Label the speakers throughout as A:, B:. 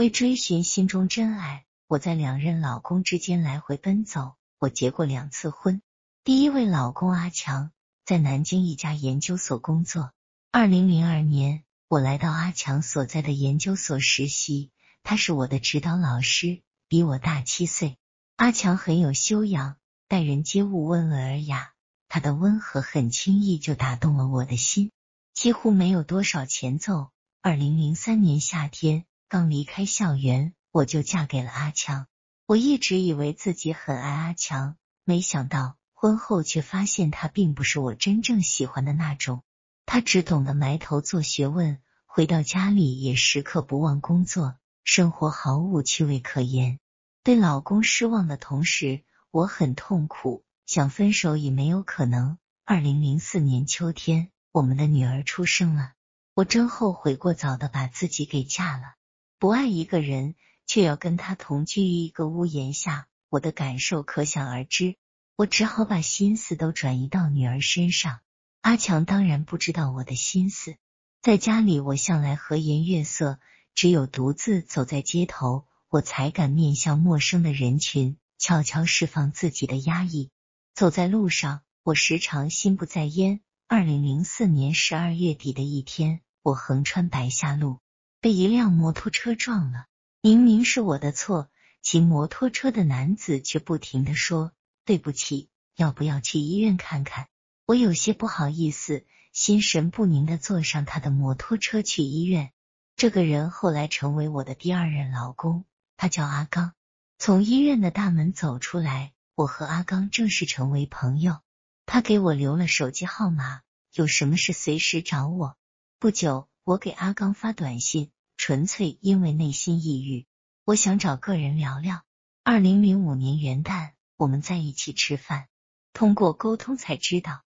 A: 为追寻心中真爱，我在两任老公之间来回奔走。我结过两次婚，第一位老公阿强在南京一家研究所工作。二零零二年，我来到阿强所在的研究所实习，他是我的指导老师，比我大七岁。阿强很有修养，待人接物温文尔雅，他的温和很轻易就打动了我的心，几乎没有多少前奏。二零零三年夏天，刚离开校园，我就嫁给了阿强。我一直以为自己很爱阿强，没想到婚后却发现他并不是我真正喜欢的那种。他只懂得埋头做学问，回到家里也时刻不忘工作，生活毫无趣味可言。对老公失望的同时，我很痛苦，想分手也没有可能。二零零四年秋天，我们的女儿出生了，我真后悔过早的把自己给嫁了。不爱一个人。却要跟他同居于一个屋檐下，我的感受可想而知。我只好把心思都转移到女儿身上。阿强当然不知道我的心思，在家里我向来和颜悦色，只有独自走在街头，我才敢面向陌生的人群，悄悄释放自己的压抑。走在路上，我时常心不在焉。二零零四年十二月底的一天，我横穿白下路，被一辆摩托车撞了。明明是我的错，骑摩托车的男子却不停的说对不起，要不要去医院看看？我有些不好意思，心神不宁的坐上他的摩托车去医院。这个人后来成为我的第二任老公，他叫阿刚。从医院的大门走出来，我和阿刚正式成为朋友。他给我留了手机号码，有什么事随时找我。不久，我给阿刚发短信。纯粹因为内心抑郁，我想找个人聊聊。二零零五年元旦，我们在一起吃饭，通过沟通才知道，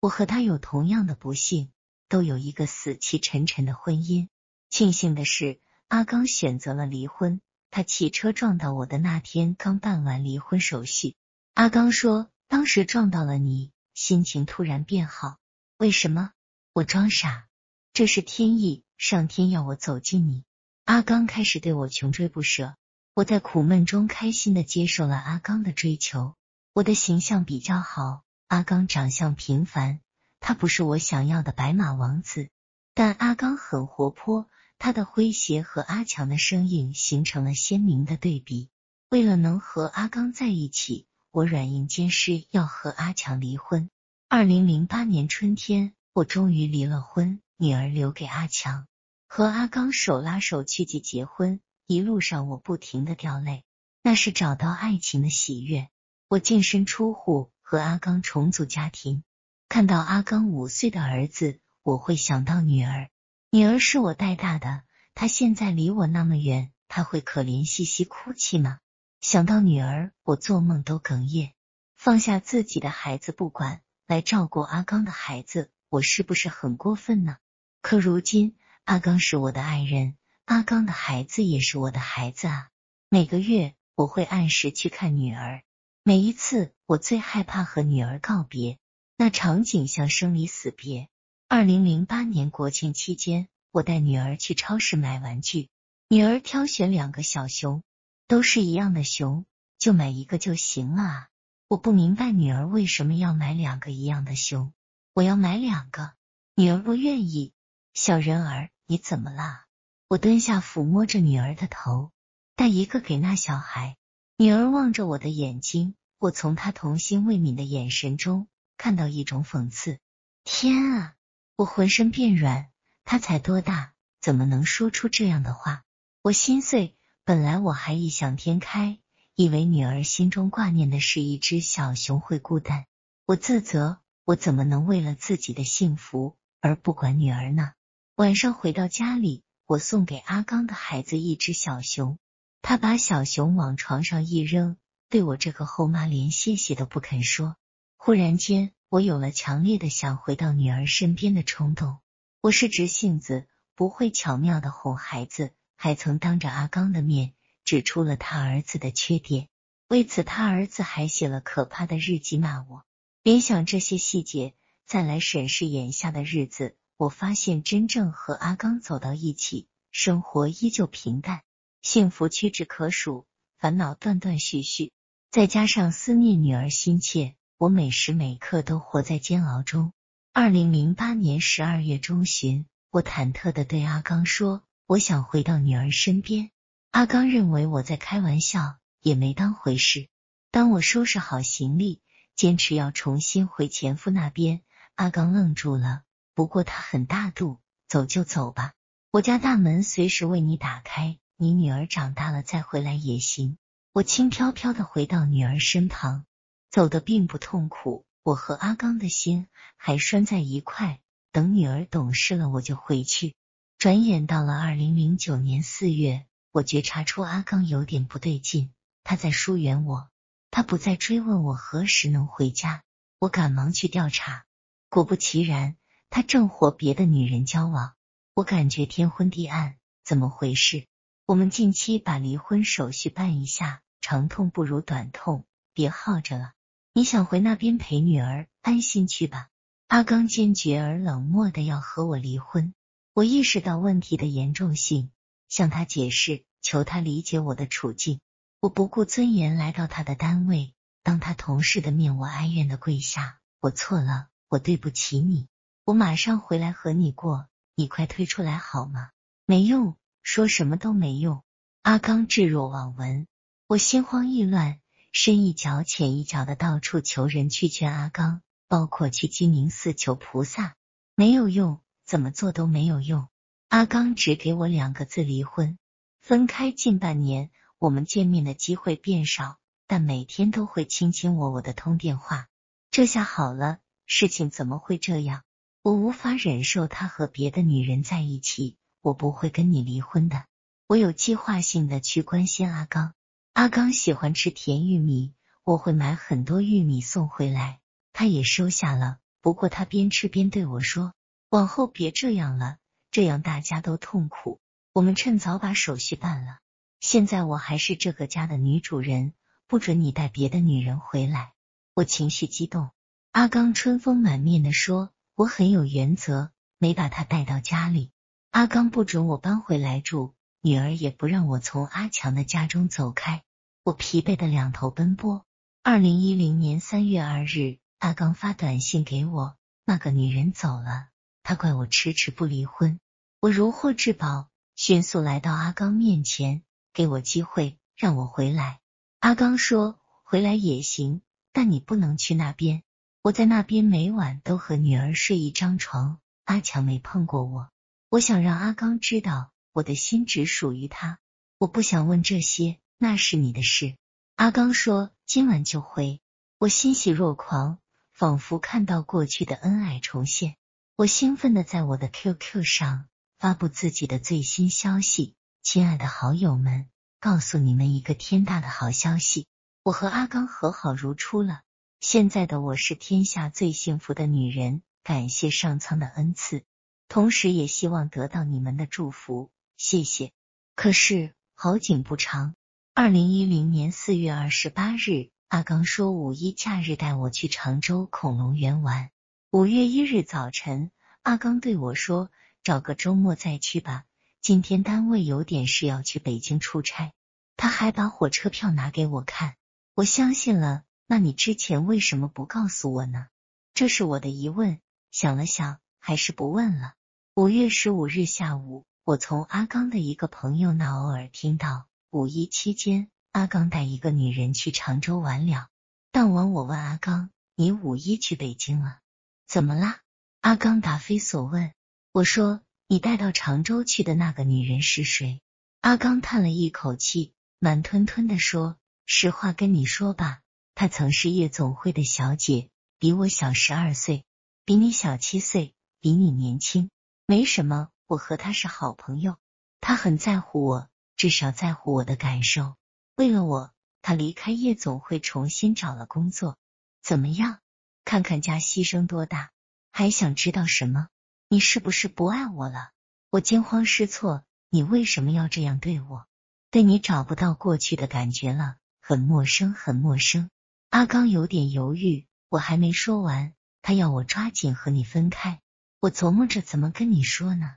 A: 我和他有同样的不幸，都有一个死气沉沉的婚姻。庆幸的是，阿刚选择了离婚。他汽车撞到我的那天，刚办完离婚手续。阿刚说，当时撞到了你，心情突然变好。为什么？我装傻，这是天意。上天要我走进你，阿刚开始对我穷追不舍。我在苦闷中开心的接受了阿刚的追求。我的形象比较好，阿刚长相平凡，他不是我想要的白马王子。但阿刚很活泼，他的诙谐和阿强的声音形成了鲜明的对比。为了能和阿刚在一起，我软硬兼施，要和阿强离婚。二零零八年春天，我终于离了婚，女儿留给阿强。和阿刚手拉手去结结婚，一路上我不停的掉泪，那是找到爱情的喜悦。我净身出户和阿刚重组家庭，看到阿刚五岁的儿子，我会想到女儿。女儿是我带大的，她现在离我那么远，她会可怜兮兮哭泣吗？想到女儿，我做梦都哽咽。放下自己的孩子不管，来照顾阿刚的孩子，我是不是很过分呢？可如今。阿刚是我的爱人，阿刚的孩子也是我的孩子啊。每个月我会按时去看女儿，每一次我最害怕和女儿告别，那场景像生离死别。二零零八年国庆期间，我带女儿去超市买玩具，女儿挑选两个小熊，都是一样的熊，就买一个就行了啊。我不明白女儿为什么要买两个一样的熊，我要买两个，女儿不愿意。小人儿，你怎么啦？我蹲下抚摸着女儿的头，带一个给那小孩。女儿望着我的眼睛，我从她童心未泯的眼神中看到一种讽刺。天啊！我浑身变软。他才多大，怎么能说出这样的话？我心碎。本来我还异想天开，以为女儿心中挂念的是一只小熊会孤单。我自责，我怎么能为了自己的幸福而不管女儿呢？晚上回到家里，我送给阿刚的孩子一只小熊，他把小熊往床上一扔，对我这个后妈连谢谢都不肯说。忽然间，我有了强烈的想回到女儿身边的冲动。我是直性子，不会巧妙的哄孩子，还曾当着阿刚的面指出了他儿子的缺点，为此他儿子还写了可怕的日记骂我。联想这些细节，再来审视眼下的日子。我发现，真正和阿刚走到一起，生活依旧平淡。幸福屈指可数，烦恼断断续续，再加上思念女儿心切，我每时每刻都活在煎熬中。二零零八年十二月中旬，我忐忑的对阿刚说：“我想回到女儿身边。”阿刚认为我在开玩笑，也没当回事。当我收拾好行李，坚持要重新回前夫那边，阿刚愣住了。不过他很大度，走就走吧，我家大门随时为你打开。你女儿长大了再回来也行。我轻飘飘的回到女儿身旁，走的并不痛苦。我和阿刚的心还拴在一块，等女儿懂事了，我就回去。转眼到了二零零九年四月，我觉察出阿刚有点不对劲，他在疏远我，他不再追问我何时能回家。我赶忙去调查，果不其然，他正和别的女人交往。我感觉天昏地暗，怎么回事？我们近期把离婚手续办一下，长痛不如短痛，别耗着了。你想回那边陪女儿，安心去吧。阿刚坚决而冷漠的要和我离婚。我意识到问题的严重性，向他解释，求他理解我的处境。我不顾尊严来到他的单位，当他同事的面，我哀怨的跪下：“我错了，我对不起你，我马上回来和你过，你快退出来好吗？”没用，说什么都没用。阿刚置若罔闻，我心慌意乱。深一脚浅一脚的到处求人去劝阿刚，包括去鸡鸣寺求菩萨，没有用，怎么做都没有用。阿刚只给我两个字：离婚。分开近半年，我们见面的机会变少，但每天都会卿卿我我的通电话。这下好了，事情怎么会这样？我无法忍受他和别的女人在一起，我不会跟你离婚的。我有计划性的去关心阿刚。阿刚喜欢吃甜玉米，我会买很多玉米送回来，他也收下了。不过他边吃边对我说：“往后别这样了，这样大家都痛苦。我们趁早把手续办了。现在我还是这个家的女主人，不准你带别的女人回来。”我情绪激动。阿刚春风满面的说：“我很有原则，没把她带到家里。阿刚不准我搬回来住。”女儿也不让我从阿强的家中走开，我疲惫的两头奔波。二零一零年三月二日，阿刚发短信给我，那个女人走了，他怪我迟迟不离婚。我如获至宝，迅速来到阿刚面前，给我机会让我回来。阿刚说回来也行，但你不能去那边。我在那边每晚都和女儿睡一张床，阿强没碰过我。我想让阿刚知道。我的心只属于他，我不想问这些，那是你的事。阿刚说今晚就回，我欣喜若狂，仿佛看到过去的恩爱重现。我兴奋的在我的 QQ 上发布自己的最新消息：亲爱的好友们，告诉你们一个天大的好消息，我和阿刚和好如初了。现在的我是天下最幸福的女人，感谢上苍的恩赐，同时也希望得到你们的祝福。谢谢。可是好景不长，二零一零年四月二十八日，阿刚说五一假日带我去常州恐龙园玩。五月一日早晨，阿刚对我说：“找个周末再去吧，今天单位有点事要去北京出差。”他还把火车票拿给我看，我相信了。那你之前为什么不告诉我呢？这是我的疑问。想了想，还是不问了。五月十五日下午。我从阿刚的一个朋友那偶尔听到，五一期间阿刚带一个女人去常州玩了。当晚我问阿刚：“你五一去北京了？怎么啦？”阿刚答非所问。我说：“你带到常州去的那个女人是谁？”阿刚叹了一口气，慢吞吞的说：“实话跟你说吧，她曾是夜总会的小姐，比我小十二岁，比你小七岁，比你年轻，没什么。”我和她是好朋友，她很在乎我，至少在乎我的感受。为了我，她离开夜总会，重新找了工作。怎么样？看看家牺牲多大，还想知道什么？你是不是不爱我了？我惊慌失措。你为什么要这样对我？对你找不到过去的感觉了，很陌生，很陌生。阿刚有点犹豫，我还没说完，他要我抓紧和你分开。我琢磨着怎么跟你说呢？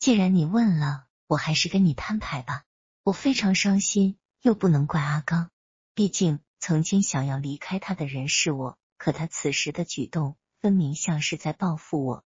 A: 既然你问了，我还是跟你摊牌吧。我非常伤心，又不能怪阿刚，毕竟曾经想要离开他的人是我。可他此时的举动，分明像是在报复我。